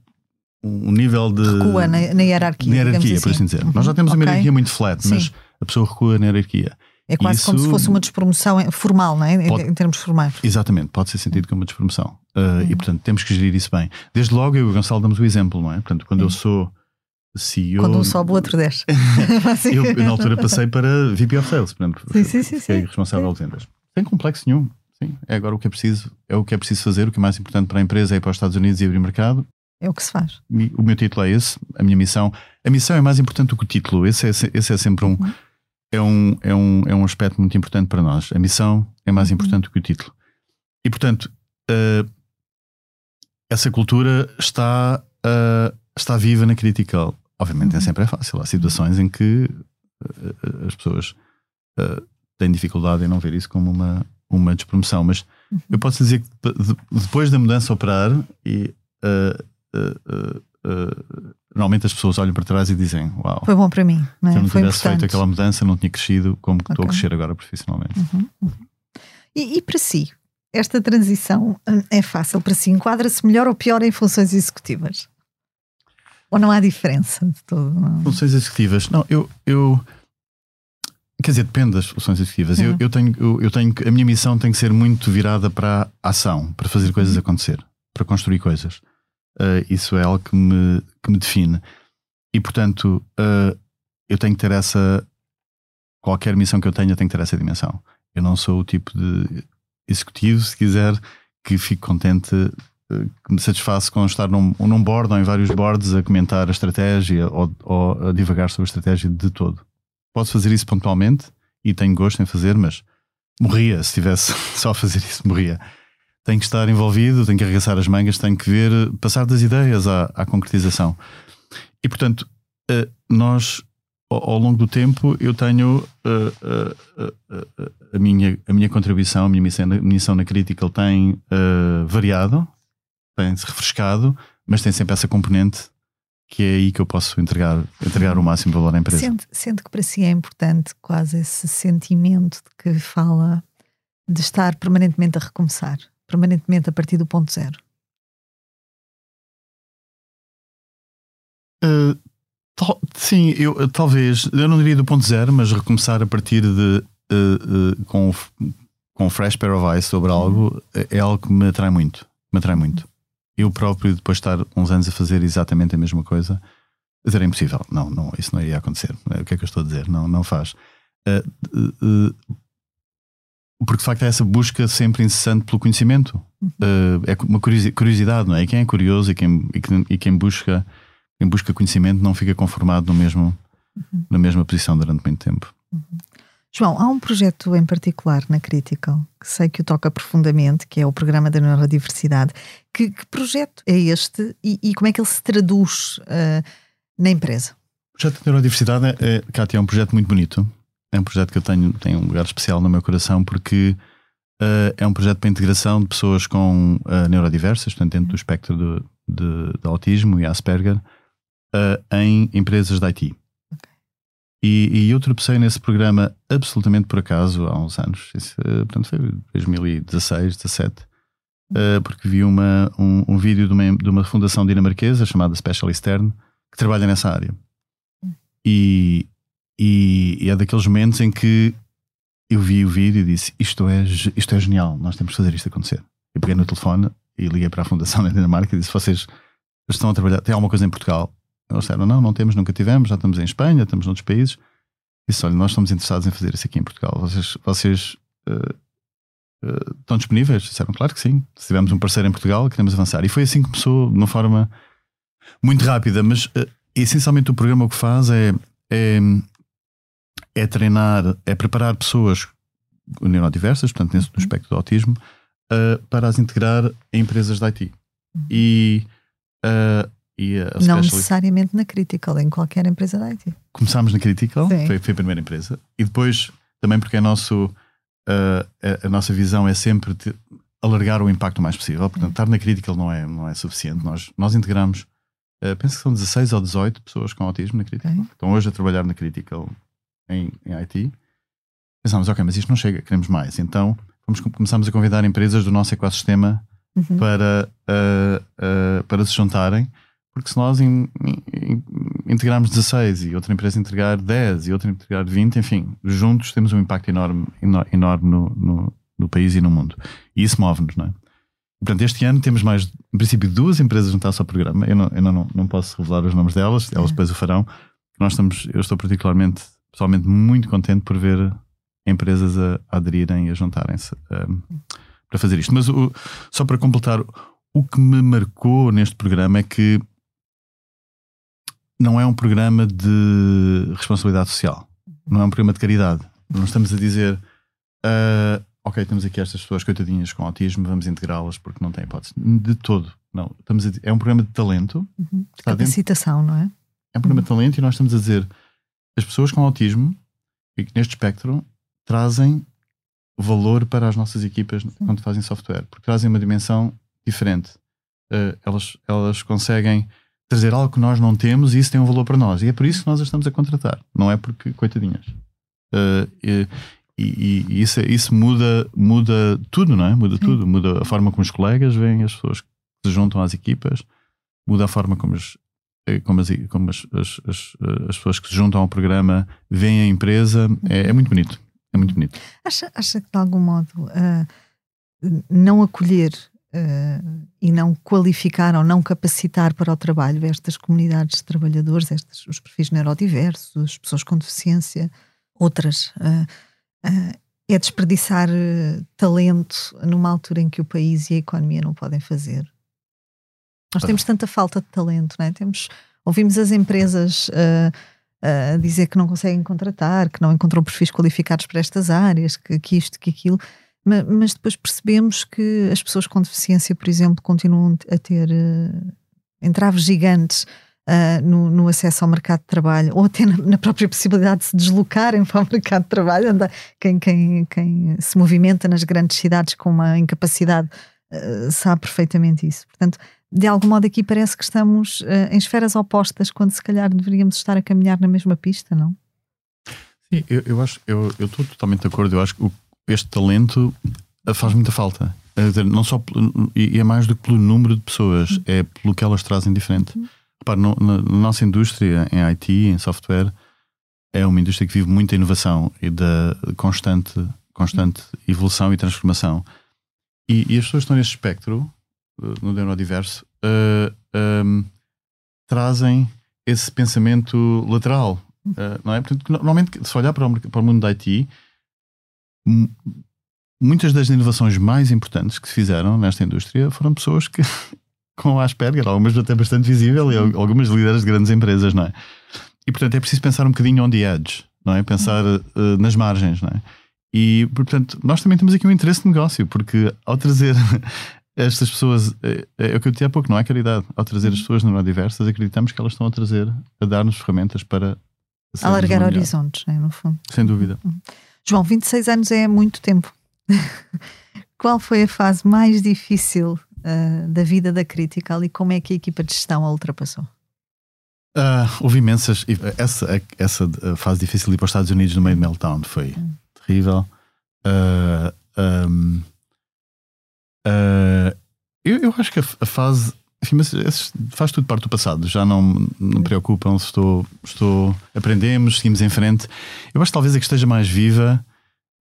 Speaker 1: um nível de.
Speaker 2: Recua na, na hierarquia.
Speaker 1: Na hierarquia, assim. por assim dizer. Uhum. Nós já temos okay. uma hierarquia muito flat, Sim. mas a pessoa recua na hierarquia.
Speaker 2: É quase Isso... como se fosse uma despromoção formal, não é? Pode... Em termos formais.
Speaker 1: Exatamente, pode ser sentido como uma despromoção. Uh, uhum. E portanto temos que gerir isso bem. Desde logo eu e o Gonçalo damos o exemplo, não é? Portanto, quando eu sou CEO.
Speaker 2: Quando um sobe, o outro desce.
Speaker 1: eu, eu, na altura, passei para VP of Sales, portanto,
Speaker 2: sim, sim, sim,
Speaker 1: fiquei responsável de vendas. Sem complexo nenhum. Sim, é agora o que é preciso, é o que é preciso fazer. O que é mais importante para a empresa é ir para os Estados Unidos e abrir mercado.
Speaker 2: É o que se faz.
Speaker 1: O meu título é esse, a minha missão. A missão é mais importante do que o título. Esse é, esse é sempre um, uhum. é um, é, um, é um aspecto muito importante para nós. A missão é mais uhum. importante do que o título. E, portanto, uh, essa cultura está, uh, está viva na Critical. Obviamente nem sempre é fácil. Há situações em que uh, as pessoas uh, têm dificuldade em não ver isso como uma, uma despromoção. Mas uhum. eu posso dizer que depois da mudança operar, e, uh, normalmente as pessoas olham para trás e dizem: Uau,
Speaker 2: foi bom para mim. Não é?
Speaker 1: Se eu não
Speaker 2: foi
Speaker 1: tivesse feito aquela mudança, não tinha crescido como okay. estou a crescer agora profissionalmente.
Speaker 2: Uhum. Uhum. E, e para si, esta transição é fácil para si? Enquadra-se melhor ou pior em funções executivas? Ou não há diferença de todo?
Speaker 1: Funções executivas. Não, eu, eu. Quer dizer, depende das funções executivas. Eu, eu, tenho, eu, eu, tenho. A minha missão tem que ser muito virada para a ação, para fazer coisas uhum. acontecer, para construir coisas. Uh, isso é algo que me, que me define. E, portanto, uh, eu tenho que ter essa qualquer missão que eu tenha tem que ter essa dimensão. Eu não sou o tipo de executivo, se quiser, que fico contente, que me satisfaço com estar num, num board ou em vários boards a comentar a estratégia ou, ou a divagar sobre a estratégia de todo. Posso fazer isso pontualmente e tenho gosto em fazer, mas morria se estivesse só a fazer isso, morria. Tenho que estar envolvido, tenho que arregaçar as mangas, tenho que ver, passar das ideias à, à concretização. E portanto, eh, nós ao, longo do tempo eu tenho uh, uh, uh, a, minha, a minha contribuição, a minha missão, a missão na Critical tem variado, tem-se refrescado, mas tem sempre essa componente que é aí que eu posso entregar, entregar o máximo valor à empresa.
Speaker 2: Sente, sente que para si é importante quase esse sentimento de que fala de estar permanentemente a recomeçar, permanentemente a partir do ponto zero?
Speaker 1: Uh, sim, eu talvez, eu não diria do ponto zero, mas recomeçar a partir de uh, uh, com, com fresh pair of eyes sobre algo é, é algo que me atrai muito. Me atrai muito. Eu próprio, depois de estar uns anos a fazer exatamente a mesma coisa, era impossível. Não, não, isso não iria acontecer. O que é que eu estou a dizer? Não, não faz. Uh, porque de facto é essa busca sempre incessante pelo conhecimento. é uma curiosidade, não é? E quem é curioso e quem, e quem, e quem busca quem busca conhecimento não fica conformado no mesmo, uhum. na mesma posição durante muito tempo. Uhum.
Speaker 2: João, há um projeto em particular na Critical que sei que o toca profundamente, que é o programa da neurodiversidade. Que, que projeto é este e, e, como é que ele se traduz uh, na empresa?
Speaker 1: O projeto da neurodiversidade, é, é, Kátia, é um projeto muito bonito. É um projeto que eu tenho, tem um lugar especial no meu coração porque uh, é um projeto para a integração de pessoas com uh, neurodiversas, portanto, dentro do espectro de, de, de autismo e Asperger, em empresas de IT. E, e, eu tropecei nesse programa absolutamente por acaso há uns anos. Isso, uh, portanto, foi 2016, 17. Uh, porque vi uma, um, um vídeo de uma, de uma fundação dinamarquesa chamada Special Stern que trabalha nessa área. E, e, e, é daqueles momentos em que eu vi o vídeo e disse: Isto é, isto é genial, nós temos que fazer isto acontecer. Eu peguei no telefone e liguei para a fundação da Dinamarca e disse: Vocês estão a trabalhar, tem alguma coisa em Portugal? Eles disseram: não, não temos, nunca tivemos, já estamos em Espanha, estamos noutros países. Disse: olha, nós estamos interessados em fazer isso aqui em Portugal. Vocês, vocês uh, uh, estão disponíveis? Disseram: claro que sim. Se tivermos um parceiro em Portugal, queremos avançar. E foi assim que começou, de uma forma muito rápida, mas uh, essencialmente o programa o que faz é, é, é treinar, é preparar pessoas neurodiversas, portanto, nesse, no uhum. espectro do autismo, para as integrar em empresas de IT. E Uh,
Speaker 2: e Não necessariamente na Critical, em qualquer empresa da IT.
Speaker 1: Começámos na Critical, foi, foi, a primeira empresa, e depois também porque é nosso, uh, a, a, nossa visão é sempre alargar o impacto o mais possível. Portanto, estar na Critical não é, não é suficiente. Nós, nós integramos, uh, penso que são 16 ou 18 pessoas com autismo na Critical. Okay. Estão hoje a trabalhar na Critical em, em IT. Pensámos, ok, mas isto não chega, queremos mais. Então fomos, começámos a convidar empresas do nosso ecossistema uhum. para, uh, para se juntarem porque se nós in, in, integrarmos 16 e outra empresa entregar 10 e outra entregar 20, enfim, juntos temos um impacto enorme, enorme no, no, no país e no mundo. E isso move-nos, não é? Portanto, este ano temos mais, em princípio, duas empresas juntadas ao programa. Eu não, eu não, não posso revelar os nomes delas, elas é. depois o farão. Nós estamos, eu estou particularmente, pessoalmente, muito contente por ver empresas a, a aderirem e a juntarem-se um, para fazer isto. Mas o, só para completar, o que me marcou neste programa é que não é um programa de responsabilidade social, não é um programa de caridade. Não estamos a dizer, uh, ok, temos aqui estas pessoas coitadinhas com autismo, vamos integrá-las porque não tem hipótese. De todo. Não. Estamos a, é um programa de talento.
Speaker 2: Uhum. Capacitação, não é?
Speaker 1: É um programa de talento e nós estamos a dizer as pessoas com autismo, neste espectro, trazem valor para as nossas equipas Sim. quando fazem software, porque trazem uma dimensão diferente. Uh, elas, elas conseguem trazer algo que nós não temos e isso tem um valor para nós. E é por isso que nós as estamos a contratar, não é porque, coitadinhas. Uh, e, e, e, isso, isso muda, muda tudo, não é? Muda Sim. tudo. Muda a forma como os colegas veem as pessoas que se juntam às equipas, muda a forma como as, eh, como as, como as, as, as, as pessoas que se juntam ao programa veem a empresa. É, é muito bonito. É muito bonito.
Speaker 2: Acha, acha que de algum modo uh, não acolher uh, e não qualificar ou não capacitar para o trabalho estas comunidades de trabalhadores, estes, os perfis neurodiversos, as pessoas com deficiência, outras. Uh, uh, é desperdiçar talento numa altura em que o país e a economia não podem fazer. Nós temos tanta falta de talento, não é? Temos, ouvimos as empresas dizer que não conseguem contratar, que não encontram perfis qualificados para estas áreas, que, que isto, que aquilo, mas, mas, depois percebemos que as pessoas com deficiência, por exemplo, continuam a ter uh, entraves gigantes uh, no, no, acesso ao mercado de trabalho, ou até na, na, própria possibilidade de se deslocarem para o mercado de trabalho. Anda, quem, quem, quem se movimenta nas grandes cidades com uma incapacidade uh, sabe perfeitamente isso. Portanto, de algum modo aqui parece que estamos uh, em esferas opostas, quando se calhar deveríamos estar a caminhar na mesma pista, não?
Speaker 1: Sim, eu, eu acho, eu estou totalmente de acordo. Eu acho que o, este talento eh, faz muita falta. Dizer, não só e é mais do que pelo número de pessoas, é pelo que elas trazem diferente. Uhum. Repare, no, na, nossa indústria, em IT, em software, é uma indústria que vive muita inovação e da constante, constante evolução e transformação. E, e as pessoas estão nesse espectro no Neurodiverso, uh, um, trazem esse pensamento lateral. Uh, não é? Portanto, normalmente, se olhar para o, para o mundo da IT, muitas das inovações mais importantes que se fizeram nesta indústria foram pessoas que com Asperger, algumas até bastante visível, e algumas líderes de grandes empresas, não é? E portanto é preciso pensar um bocadinho on the edge, não é? Pensar uh, nas margens, não é? E portanto nós também temos aqui um interesse de negócio, porque ao trazer estas pessoas, é, é, o que eu disse há pouco, não é caridade. Ao trazer as pessoas neurodiversas, acreditamos que elas estão a trazer, a dar-nos ferramentas para
Speaker 2: alargar horizontes, né, no fundo.
Speaker 1: Sem dúvida.
Speaker 2: Uhum. João, 26 anos é muito tempo. Qual foi a fase mais difícil uh, da vida da Critical e como é que a equipa de gestão a ultrapassou?
Speaker 1: Uh, houve imensas. Essa, essa fase difícil de ir para os Estados Unidos no meio de meltdown foi uhum. terrível. Uh, um, eu, eu, acho que a, a fase. Enfim, mas faz tudo parte do passado, já não, não me preocupam se estou, estou. Aprendemos, seguimos em frente. Eu acho que talvez a que esteja mais viva,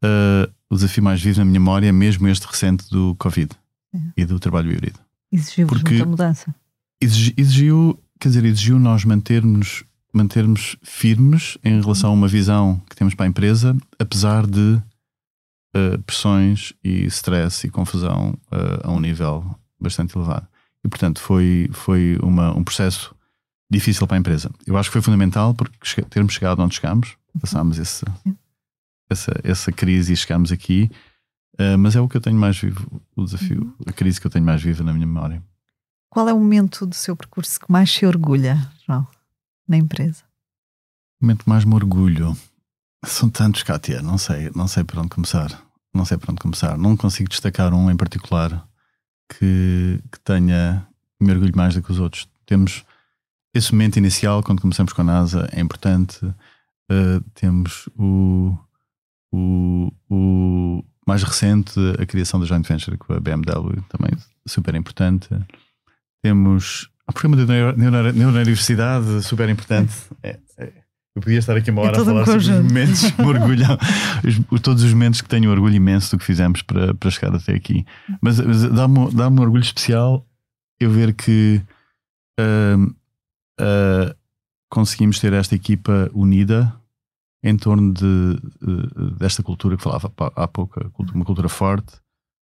Speaker 1: uh, o desafio mais vivo na minha memória é mesmo este recente do Covid é. e do trabalho híbrido.
Speaker 2: Exigiu muita mudança.
Speaker 1: Exigiu, exigiu, quer dizer, exigiu nós mantermos, mantermos firmes em relação a uma visão que temos para a empresa, apesar de uh, pressões e stress e confusão uh, a um nível bastante elevado. E, portanto, foi, foi uma, um processo difícil para a empresa. Eu acho que foi fundamental porque termos chegado onde chegámos, passámos esse, essa, essa crise e chegámos aqui, uh, mas é o que eu tenho mais vivo, o desafio, uhum. a crise que eu tenho mais viva na minha memória.
Speaker 2: Qual é o momento do seu percurso que mais se orgulha, João, na empresa?
Speaker 1: O momento que mais me orgulho. São tantos, Kátia, não sei, não sei por onde começar. Não sei por onde começar. Não consigo destacar um em particular que, que tenha me orgulho mais do que os outros. Temos esse momento inicial, quando começamos com a NASA, é importante. Uh, temos o, o, o, mais recente, a criação da joint venture com a BMW, também super importante. Temos o programa da Neurodiversidade, super importante. É, é, eu podia estar aqui uma hora é a falar um sobre os momentos que me orgulham, todos os momentos que tenho orgulho imenso do que fizemos para, para chegar até aqui. Mas, mas dá-me dá um orgulho especial eu ver que uh, uh, conseguimos ter esta equipa unida em torno de, uh, desta cultura que falava há pouco, uma cultura forte,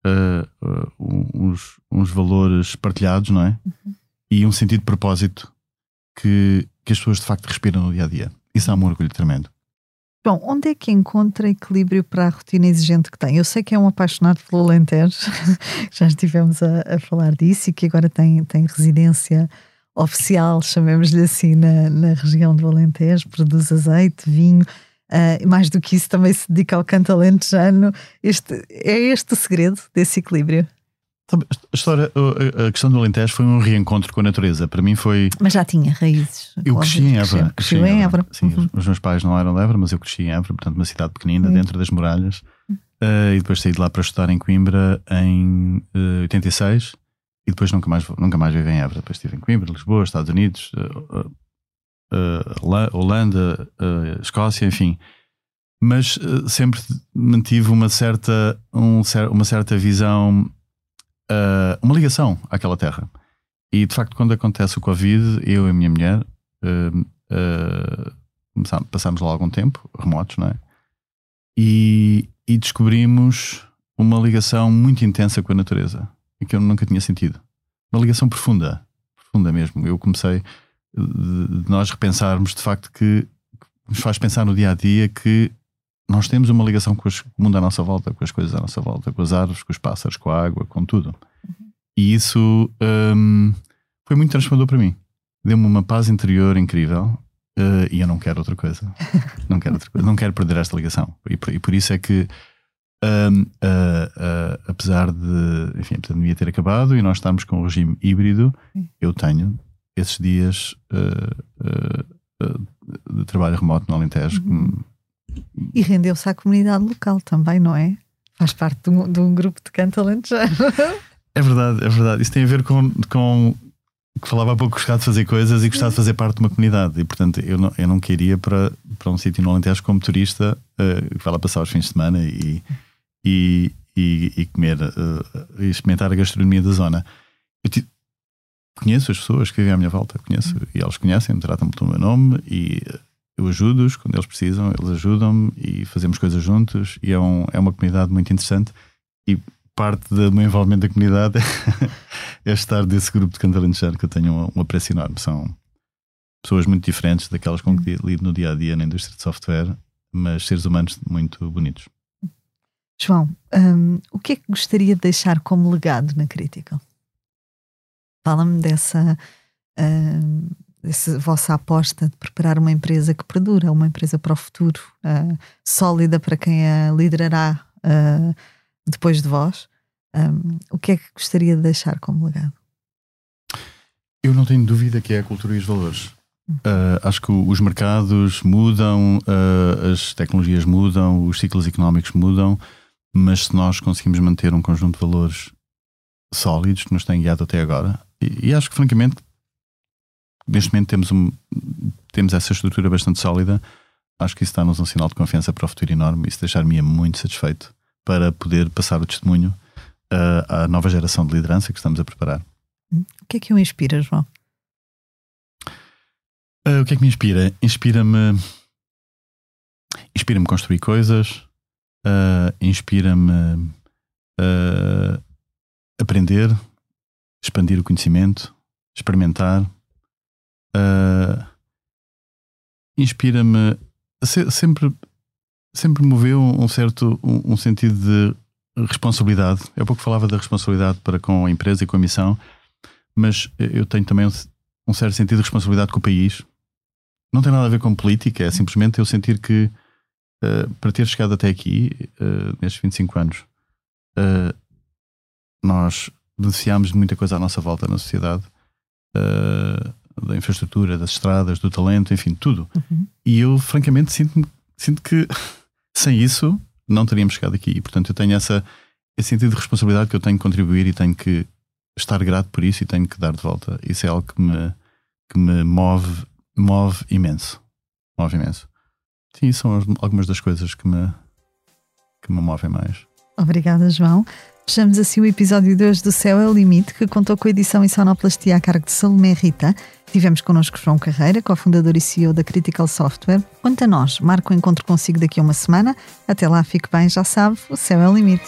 Speaker 1: uh, uh, uns, uns valores partilhados, não é? Uhum. E um sentido de propósito que, que as pessoas de facto respiram no dia a dia. Isso é um orgulho tremendo.
Speaker 2: Bom, onde é que encontra equilíbrio para a rotina exigente que tem? Eu sei que é um apaixonado pelo Alentejo, já estivemos a, a, falar disso e que agora tem, tem residência oficial, chamemos-lhe assim, na, na região do Alentejo, produz azeite, vinho, uh, mais do que isso também se dedica ao canto alentejano. Este, é este o segredo desse equilíbrio?
Speaker 1: A história, a questão do Alentejo foi um reencontro com a natureza. Para mim foi.
Speaker 2: Mas já tinha raízes.
Speaker 1: Eu cresci em Évora.
Speaker 2: Cresci em Évora.
Speaker 1: Sim, uhum. os meus pais não eram de Évora, mas eu cresci em Évora, portanto, uma cidade pequenina, uhum. dentro das muralhas. Uh, e depois saí de lá para estudar em Coimbra em uh, 86 e depois nunca mais, nunca mais vivi em Évora. Depois estive em Coimbra, Lisboa, Estados Unidos, uh, Holanda, Escócia, enfim. Mas sempre mantive uma certa, um, uma certa visão uh, uma ligação àquela terra. E de facto, quando acontece o Covid, eu e a minha mulher uh, uh, passámos lá algum tempo, remotos, não é? e, e descobrimos uma ligação muito intensa com a natureza que eu nunca tinha sentido. Uma ligação profunda, profunda mesmo. Eu comecei de, de nós repensarmos de facto que, que nos faz pensar no dia a dia que nós temos uma ligação com, o mundo à nossa volta, com as coisas à nossa volta, com as árvores, com os pássaros, com a água, com tudo. Uhum. E isso um, foi muito transformador para mim. Deu-me uma paz interior incrível. Uh, e eu não quero outra coisa. não quero outra coisa. Não quero perder esta ligação. E por, e por isso é que, um, uh, uh, apesar de enfim, a pandemia ter acabado e nós estarmos com o regime híbrido, eu tenho esses dias de trabalho remoto no Alentejo. Uhum.
Speaker 2: E rendeu-se à comunidade local também, não é? Faz parte de um, de um grupo de canto alentejano.
Speaker 1: É verdade, é verdade. Isso tem a ver com, com que falava há pouco gostar de fazer coisas e gostar de fazer parte de uma comunidade. E portanto, eu não, eu não queria para, para um sítio no Alentejo como turista uh, que vai lá passar os fins de semana e, e, e, e comer uh, e experimentar a gastronomia da zona. Eu conheço as pessoas que vivem à minha volta, conheço e eles conhecem, tratam-me pelo meu nome e eu ajudo-os quando eles precisam, eles ajudam-me e fazemos coisas juntos. E é, um, é uma comunidade muito interessante. E parte do meu envolvimento da comunidade é estar desse grupo de cantalanchar que eu tenho um, um apreço enorme. São pessoas muito diferentes daquelas com que lido no dia a dia na indústria de software, mas seres humanos muito bonitos.
Speaker 2: João, um, o que é que gostaria de deixar como legado na Critical? Fala-me dessa, um, dessa vossa aposta de preparar uma empresa que perdura, uma empresa para o futuro, uh, sólida para quem a liderará uh, depois de vós. Um, o que é que gostaria de deixar como legado?
Speaker 1: Eu não tenho dúvida que é a cultura e os valores. Uh, acho que os mercados mudam, as tecnologias mudam, os ciclos económicos mudam, mas se nós conseguimos manter um conjunto de valores sólidos que nos têm guiado até agora, e, e acho que francamente neste momento temos, um, temos essa estrutura bastante sólida, acho que isso dá-nos um sinal de confiança para o futuro enorme isso deixar-me muito satisfeito para poder passar o testemunho à nova geração de liderança que estamos a preparar.
Speaker 2: O que é que o inspira, João?
Speaker 1: Uh, o que é que me inspira? Inspira-me. Inspira-me construir coisas, uh, inspira-me uh, aprender, expandir o conhecimento, experimentar. Inspira-me sempre sempre moveu um certo um, um sentido de responsabilidade. Eu pouco falava da responsabilidade para com a empresa e com a missão, mas eu tenho também um, um certo sentido de responsabilidade com o país. Não tem nada a ver com política, é simplesmente eu sentir que uh, para ter chegado até aqui, uh, nestes 25 anos, uh, nós beneficiámos de muita coisa à nossa volta na sociedade, da infraestrutura, das estradas, do talento, enfim, tudo. Uhum. E eu, francamente, sinto, sinto que sem isso não teríamos chegado aqui. E, portanto, eu tenho essa, esse sentido de responsabilidade que eu tenho que contribuir e tenho que estar grato por isso e tenho que dar de volta. Isso é algo que me, que me move, move imenso. Move imenso. Sim, são algumas das coisas que me, que me movem mais.
Speaker 2: Obrigada, João. Fechamos assim o episódio de do Céu é o Limite, que contou com a edição em sonoplastia a cargo de Salomé Rita. Tivemos connosco João Carreira, cofundador e CEO da Critical Software. Quanto a nós, marco o encontro consigo daqui a uma semana. Até lá, fique bem, já sabe, o céu é o limite.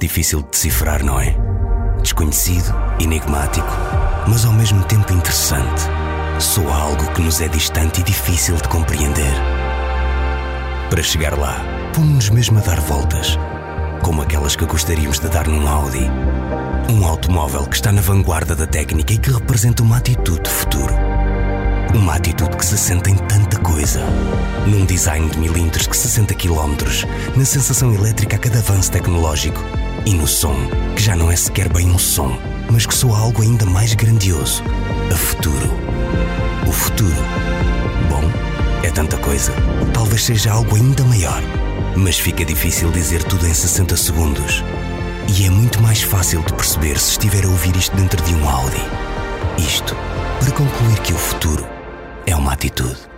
Speaker 3: Difícil de decifrar, não é? Desconhecido, enigmático, mas ao mesmo tempo interessante. Soa algo que nos é distante e difícil de compreender. Para chegar lá, pomos-nos mesmo a dar voltas, como aquelas que gostaríamos de dar num Audi. Um automóvel que está na vanguarda da técnica e que representa uma atitude de futuro uma atitude que se sente em tanta coisa. Num design de milímetros que 60 km, na sensação elétrica a cada avanço tecnológico e no som, que já não é sequer bem um som, mas que soa algo ainda mais grandioso. A futuro. O futuro. Bom, é tanta coisa. Talvez seja algo ainda maior Mas fica difícil dizer tudo em 60 segundos. E é muito mais fácil de perceber se estiver a ouvir isto dentro de um Audi. Isto para concluir que o futuro é uma atitude.